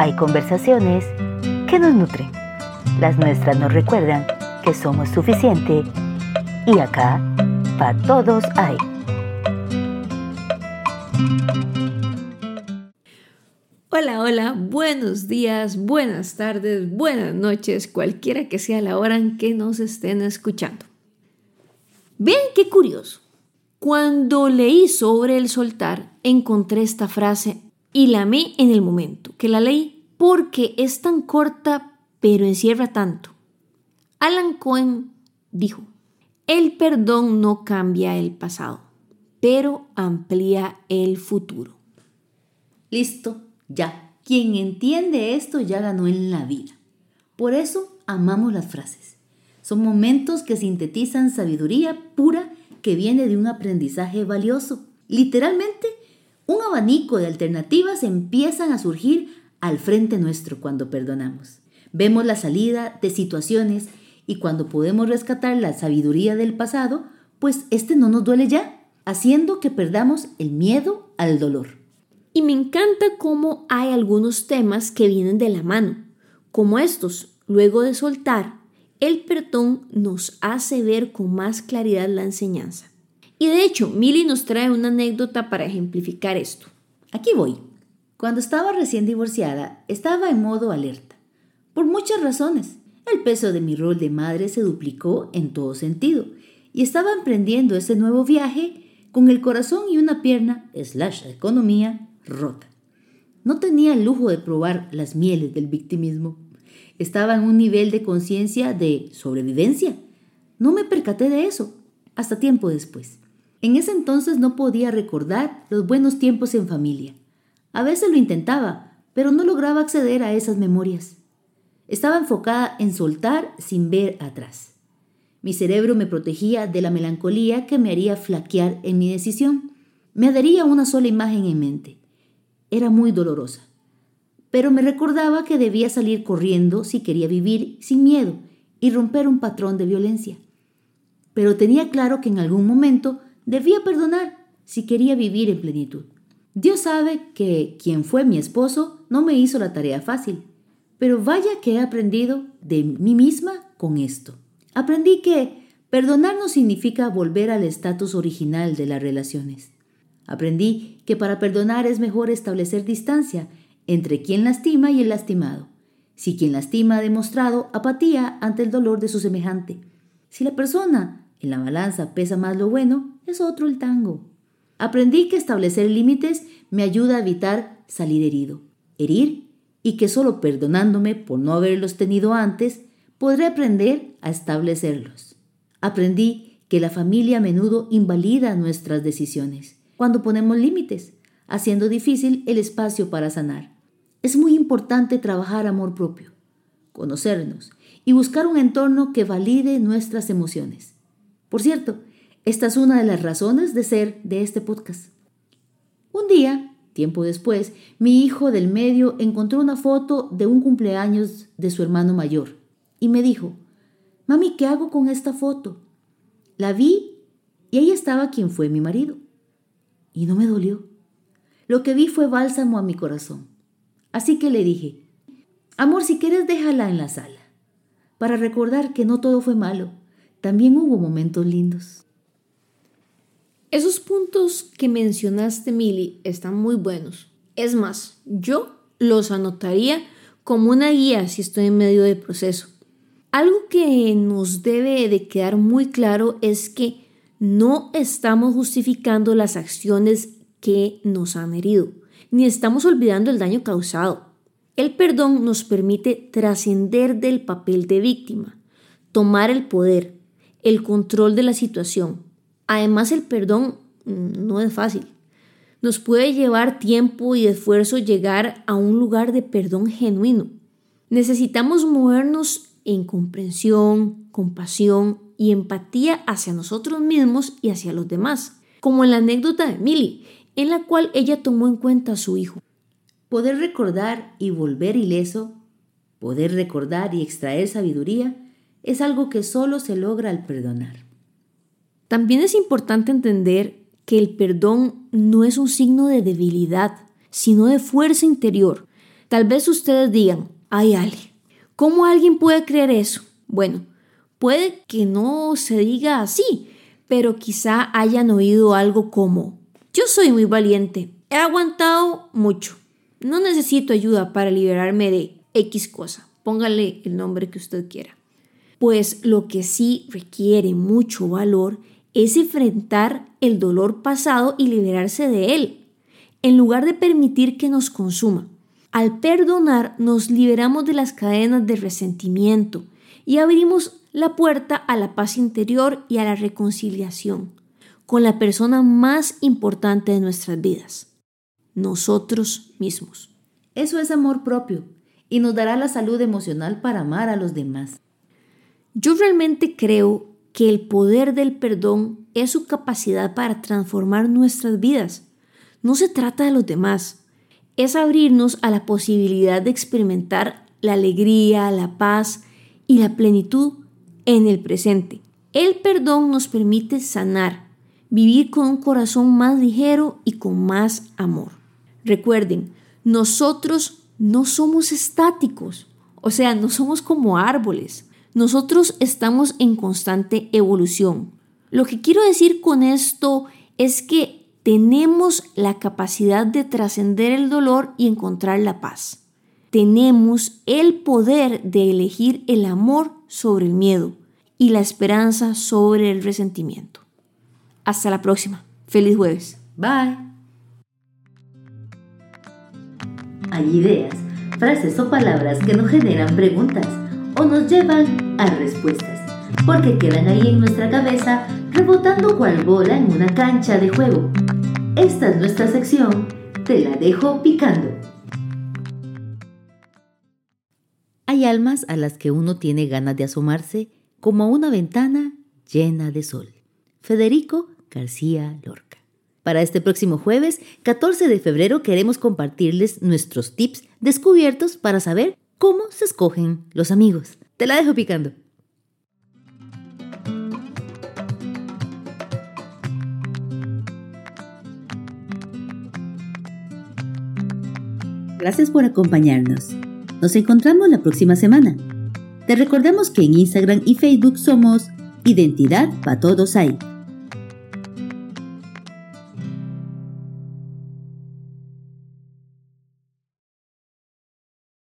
hay conversaciones que nos nutren. Las nuestras nos recuerdan que somos suficiente y acá, para todos hay. Hola, hola, buenos días, buenas tardes, buenas noches, cualquiera que sea la hora en que nos estén escuchando. Vean qué curioso. Cuando leí sobre el soltar, encontré esta frase y la amé en el momento que la leí porque es tan corta pero encierra tanto. Alan Cohen dijo, el perdón no cambia el pasado, pero amplía el futuro. Listo, ya. Quien entiende esto ya ganó en la vida. Por eso amamos las frases. Son momentos que sintetizan sabiduría pura que viene de un aprendizaje valioso. Literalmente, un abanico de alternativas empiezan a surgir al frente nuestro cuando perdonamos. Vemos la salida de situaciones y cuando podemos rescatar la sabiduría del pasado, pues este no nos duele ya, haciendo que perdamos el miedo al dolor. Y me encanta cómo hay algunos temas que vienen de la mano, como estos, luego de soltar, el perdón nos hace ver con más claridad la enseñanza. Y de hecho, Milly nos trae una anécdota para ejemplificar esto. Aquí voy. Cuando estaba recién divorciada, estaba en modo alerta. Por muchas razones. El peso de mi rol de madre se duplicó en todo sentido y estaba emprendiendo ese nuevo viaje con el corazón y una pierna, slash economía, rota. No tenía el lujo de probar las mieles del victimismo. Estaba en un nivel de conciencia de sobrevivencia. No me percaté de eso hasta tiempo después. En ese entonces no podía recordar los buenos tiempos en familia. A veces lo intentaba, pero no lograba acceder a esas memorias. Estaba enfocada en soltar sin ver atrás. Mi cerebro me protegía de la melancolía que me haría flaquear en mi decisión. Me adhería una sola imagen en mente. Era muy dolorosa. Pero me recordaba que debía salir corriendo si quería vivir sin miedo y romper un patrón de violencia. Pero tenía claro que en algún momento Debía perdonar si quería vivir en plenitud. Dios sabe que quien fue mi esposo no me hizo la tarea fácil, pero vaya que he aprendido de mí misma con esto. Aprendí que perdonar no significa volver al estatus original de las relaciones. Aprendí que para perdonar es mejor establecer distancia entre quien lastima y el lastimado. Si quien lastima ha demostrado apatía ante el dolor de su semejante. Si la persona en la balanza pesa más lo bueno, es otro el tango. Aprendí que establecer límites me ayuda a evitar salir herido, herir, y que solo perdonándome por no haberlos tenido antes, podré aprender a establecerlos. Aprendí que la familia a menudo invalida nuestras decisiones cuando ponemos límites, haciendo difícil el espacio para sanar. Es muy importante trabajar amor propio, conocernos y buscar un entorno que valide nuestras emociones. Por cierto, esta es una de las razones de ser de este podcast. Un día, tiempo después, mi hijo del medio encontró una foto de un cumpleaños de su hermano mayor y me dijo, Mami, ¿qué hago con esta foto? La vi y ahí estaba quien fue mi marido. Y no me dolió. Lo que vi fue bálsamo a mi corazón. Así que le dije, Amor, si quieres déjala en la sala, para recordar que no todo fue malo también hubo momentos lindos. Esos puntos que mencionaste, Mili, están muy buenos. Es más, yo los anotaría como una guía si estoy en medio del proceso. Algo que nos debe de quedar muy claro es que no estamos justificando las acciones que nos han herido, ni estamos olvidando el daño causado. El perdón nos permite trascender del papel de víctima, tomar el poder, el control de la situación. Además, el perdón no es fácil. Nos puede llevar tiempo y esfuerzo llegar a un lugar de perdón genuino. Necesitamos movernos en comprensión, compasión y empatía hacia nosotros mismos y hacia los demás, como en la anécdota de Millie, en la cual ella tomó en cuenta a su hijo. Poder recordar y volver ileso, poder recordar y extraer sabiduría, es algo que solo se logra al perdonar. También es importante entender que el perdón no es un signo de debilidad, sino de fuerza interior. Tal vez ustedes digan, ay Ale, ¿cómo alguien puede creer eso? Bueno, puede que no se diga así, pero quizá hayan oído algo como, yo soy muy valiente, he aguantado mucho, no necesito ayuda para liberarme de X cosa, póngale el nombre que usted quiera. Pues lo que sí requiere mucho valor es enfrentar el dolor pasado y liberarse de él, en lugar de permitir que nos consuma. Al perdonar nos liberamos de las cadenas de resentimiento y abrimos la puerta a la paz interior y a la reconciliación con la persona más importante de nuestras vidas, nosotros mismos. Eso es amor propio y nos dará la salud emocional para amar a los demás. Yo realmente creo que el poder del perdón es su capacidad para transformar nuestras vidas. No se trata de los demás, es abrirnos a la posibilidad de experimentar la alegría, la paz y la plenitud en el presente. El perdón nos permite sanar, vivir con un corazón más ligero y con más amor. Recuerden, nosotros no somos estáticos, o sea, no somos como árboles. Nosotros estamos en constante evolución. Lo que quiero decir con esto es que tenemos la capacidad de trascender el dolor y encontrar la paz. Tenemos el poder de elegir el amor sobre el miedo y la esperanza sobre el resentimiento. Hasta la próxima. Feliz jueves. Bye. Hay ideas, frases o palabras que nos generan preguntas o nos llevan a respuestas, porque quedan ahí en nuestra cabeza rebotando cual bola en una cancha de juego. Esta es nuestra sección, te la dejo picando. Hay almas a las que uno tiene ganas de asomarse como una ventana llena de sol. Federico García Lorca. Para este próximo jueves, 14 de febrero, queremos compartirles nuestros tips descubiertos para saber cómo se escogen los amigos. Te la dejo picando. Gracias por acompañarnos. Nos encontramos la próxima semana. Te recordamos que en Instagram y Facebook somos Identidad para Todos Hay